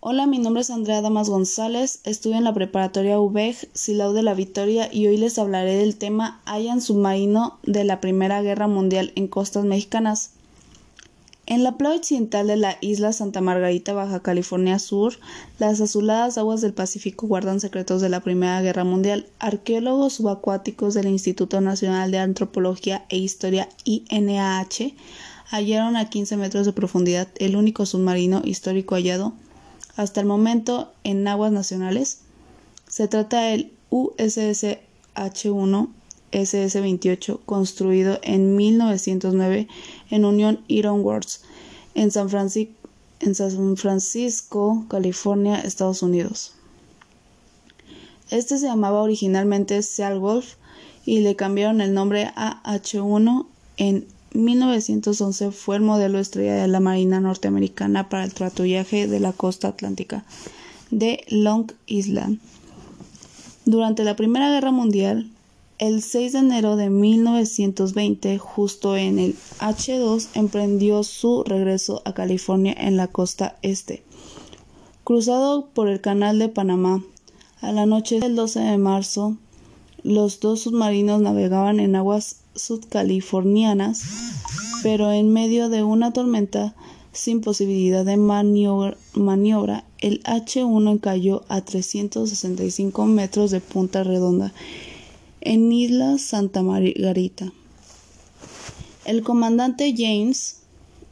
Hola, mi nombre es Andrea Damas González, estudio en la preparatoria UBEG, Silao de la Victoria y hoy les hablaré del tema Hayan submarino de la Primera Guerra Mundial en costas mexicanas. En la playa occidental de la isla Santa Margarita, Baja California Sur, las azuladas aguas del Pacífico guardan secretos de la Primera Guerra Mundial. Arqueólogos subacuáticos del Instituto Nacional de Antropología e Historia INAH hallaron a 15 metros de profundidad el único submarino histórico hallado hasta el momento en aguas nacionales. Se trata del USS H1 SS-28, construido en 1909 en Union Iron Works, en San, Francisco, en San Francisco, California, Estados Unidos. Este se llamaba originalmente Wolf y le cambiaron el nombre a H1 en 1911 fue el modelo estrella de la Marina norteamericana para el patrullaje de la costa atlántica de Long Island. Durante la Primera Guerra Mundial, el 6 de enero de 1920, justo en el H2, emprendió su regreso a California en la costa este. Cruzado por el Canal de Panamá, a la noche del 12 de marzo, los dos submarinos navegaban en aguas sudcalifornianas, pero en medio de una tormenta sin posibilidad de maniobra, el H-1 cayó a 365 metros de Punta Redonda, en Isla Santa Margarita. El comandante James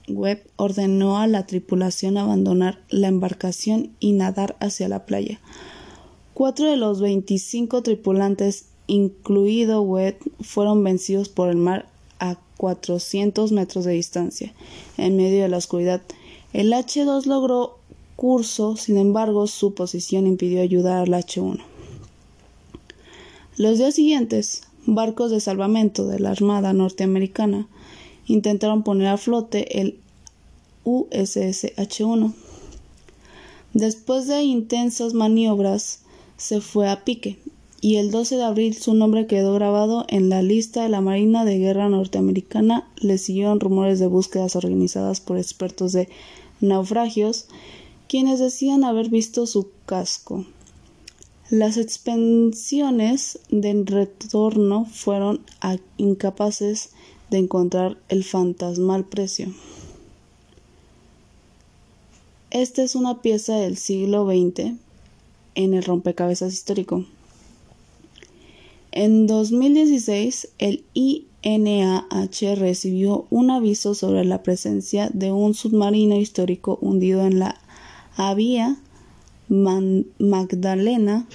Webb ordenó a la tripulación abandonar la embarcación y nadar hacia la playa. Cuatro de los 25 tripulantes incluido Webb, fueron vencidos por el mar a 400 metros de distancia, en medio de la oscuridad. El H-2 logró curso, sin embargo, su posición impidió ayudar al H-1. Los días siguientes, barcos de salvamento de la Armada norteamericana intentaron poner a flote el USS H-1. Después de intensas maniobras, se fue a pique y el 12 de abril su nombre quedó grabado en la lista de la Marina de Guerra norteamericana. Le siguieron rumores de búsquedas organizadas por expertos de naufragios, quienes decían haber visto su casco. Las expediciones de retorno fueron incapaces de encontrar el fantasmal precio. Esta es una pieza del siglo XX en el rompecabezas histórico. En 2016, el INAH recibió un aviso sobre la presencia de un submarino histórico hundido en la Avia Magdalena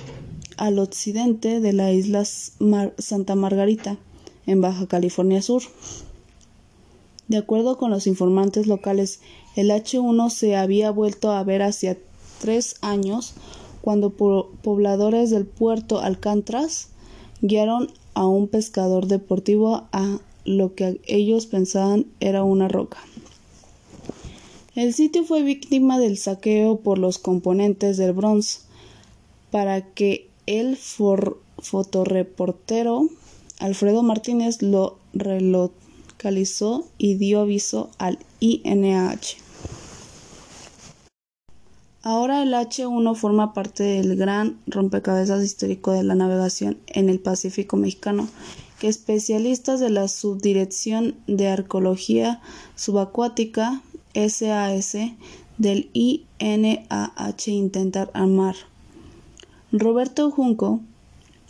al occidente de la isla Santa Margarita, en Baja California Sur. De acuerdo con los informantes locales, el H1 se había vuelto a ver hacia tres años cuando pobladores del puerto Alcatraz guiaron a un pescador deportivo a lo que ellos pensaban era una roca. El sitio fue víctima del saqueo por los componentes del Bronze para que el fotoreportero Alfredo Martínez lo relocalizó y dio aviso al INH. Ahora el H-1 forma parte del gran rompecabezas histórico de la navegación en el Pacífico mexicano, que especialistas de la Subdirección de Arqueología Subacuática SAS del INAH intentan armar. Roberto Junco,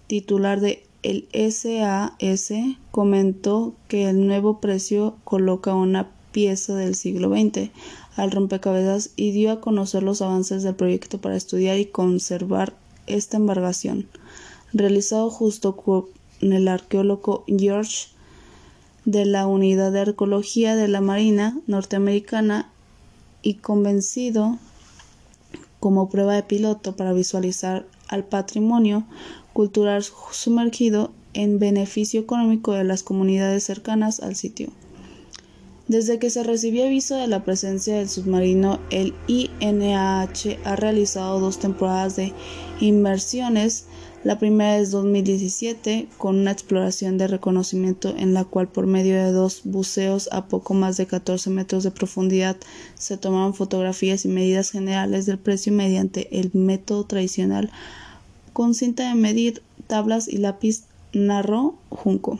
titular de el SAS, comentó que el nuevo precio coloca una pieza del siglo XX al rompecabezas y dio a conocer los avances del proyecto para estudiar y conservar esta embarcación, realizado justo con el arqueólogo George de la Unidad de Arqueología de la Marina norteamericana y convencido como prueba de piloto para visualizar al patrimonio cultural sumergido en beneficio económico de las comunidades cercanas al sitio. Desde que se recibió aviso de la presencia del submarino, el INAH ha realizado dos temporadas de inmersiones. La primera es 2017, con una exploración de reconocimiento en la cual por medio de dos buceos a poco más de 14 metros de profundidad se tomaron fotografías y medidas generales del precio mediante el método tradicional con cinta de medir, tablas y lápiz narró Junco.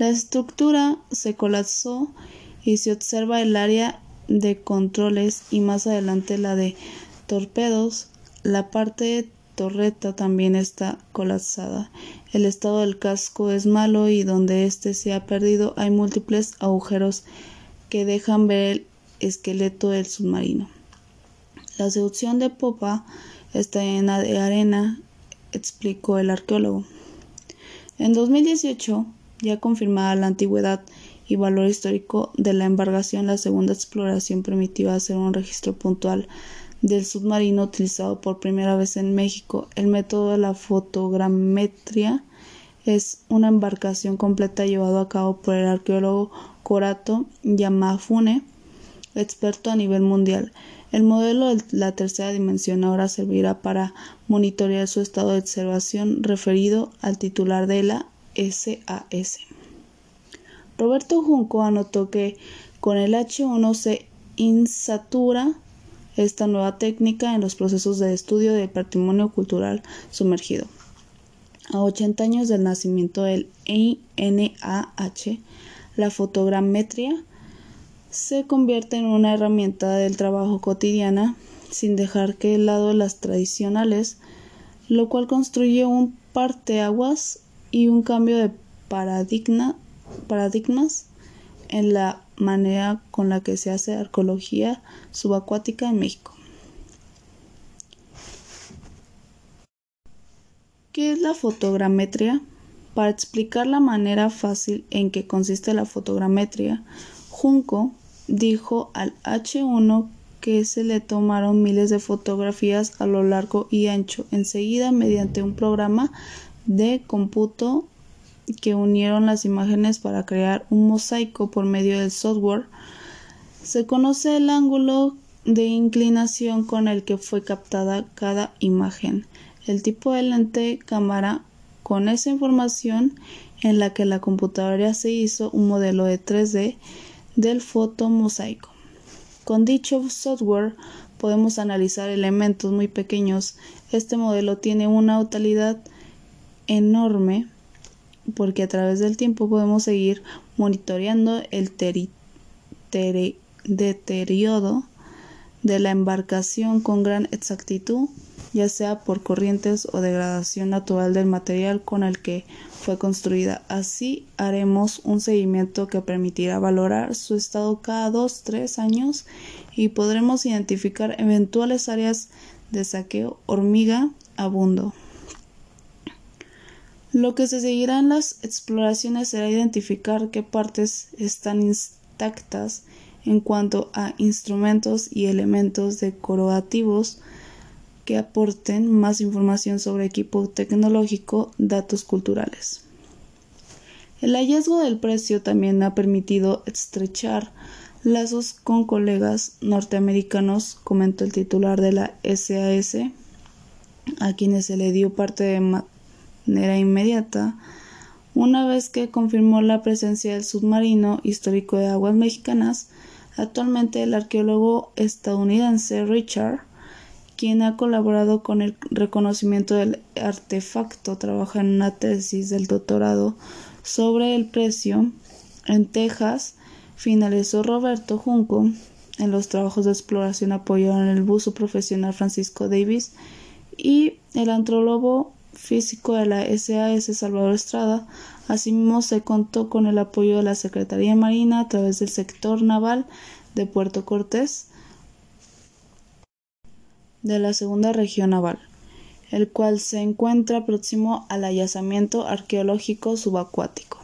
La estructura se colapsó y se observa el área de controles y más adelante la de torpedos. La parte de torreta también está colapsada. El estado del casco es malo y donde éste se ha perdido hay múltiples agujeros que dejan ver el esqueleto del submarino. La seducción de popa está llena de arena, explicó el arqueólogo. En 2018 ya confirmada la antigüedad y valor histórico de la embarcación, la segunda exploración permitió hacer un registro puntual del submarino utilizado por primera vez en México. El método de la fotogrametría es una embarcación completa llevado a cabo por el arqueólogo Corato Yamafune, experto a nivel mundial. El modelo de la tercera dimensión ahora servirá para monitorear su estado de observación referido al titular de la SAS. Roberto Junco anotó que con el H1 se insatura esta nueva técnica en los procesos de estudio del patrimonio cultural sumergido. A 80 años del nacimiento del INAH, la fotogrametría se convierte en una herramienta del trabajo cotidiana sin dejar que el lado las tradicionales, lo cual construye un parteaguas y un cambio de paradigma, paradigmas en la manera con la que se hace arqueología subacuática en México. ¿Qué es la fotogrametría? Para explicar la manera fácil en que consiste la fotogrametría, Junco dijo al H1 que se le tomaron miles de fotografías a lo largo y ancho. Enseguida, mediante un programa de cómputo que unieron las imágenes para crear un mosaico por medio del software. Se conoce el ángulo de inclinación con el que fue captada cada imagen, el tipo de lente cámara con esa información en la que la computadora se hizo un modelo de 3D del fotomosaico. Con dicho software podemos analizar elementos muy pequeños. Este modelo tiene una utilidad enorme porque a través del tiempo podemos seguir monitoreando el deterioro de la embarcación con gran exactitud, ya sea por corrientes o degradación natural del material con el que fue construida. Así haremos un seguimiento que permitirá valorar su estado cada dos, tres años y podremos identificar eventuales áreas de saqueo hormiga abundo. Lo que se seguirá en las exploraciones será identificar qué partes están intactas en cuanto a instrumentos y elementos decorativos que aporten más información sobre equipo tecnológico, datos culturales. El hallazgo del precio también ha permitido estrechar lazos con colegas norteamericanos, comentó el titular de la SAS, a quienes se le dio parte de inmediata una vez que confirmó la presencia del submarino histórico de aguas mexicanas. Actualmente el arqueólogo estadounidense Richard, quien ha colaborado con el reconocimiento del artefacto, trabaja en una tesis del doctorado sobre el precio en Texas. Finalizó Roberto Junco en los trabajos de exploración apoyaron el buzo profesional Francisco Davis y el antrólogo físico de la SAS Salvador Estrada. Asimismo, se contó con el apoyo de la Secretaría Marina a través del sector naval de Puerto Cortés de la Segunda Región Naval, el cual se encuentra próximo al hallazamiento arqueológico subacuático.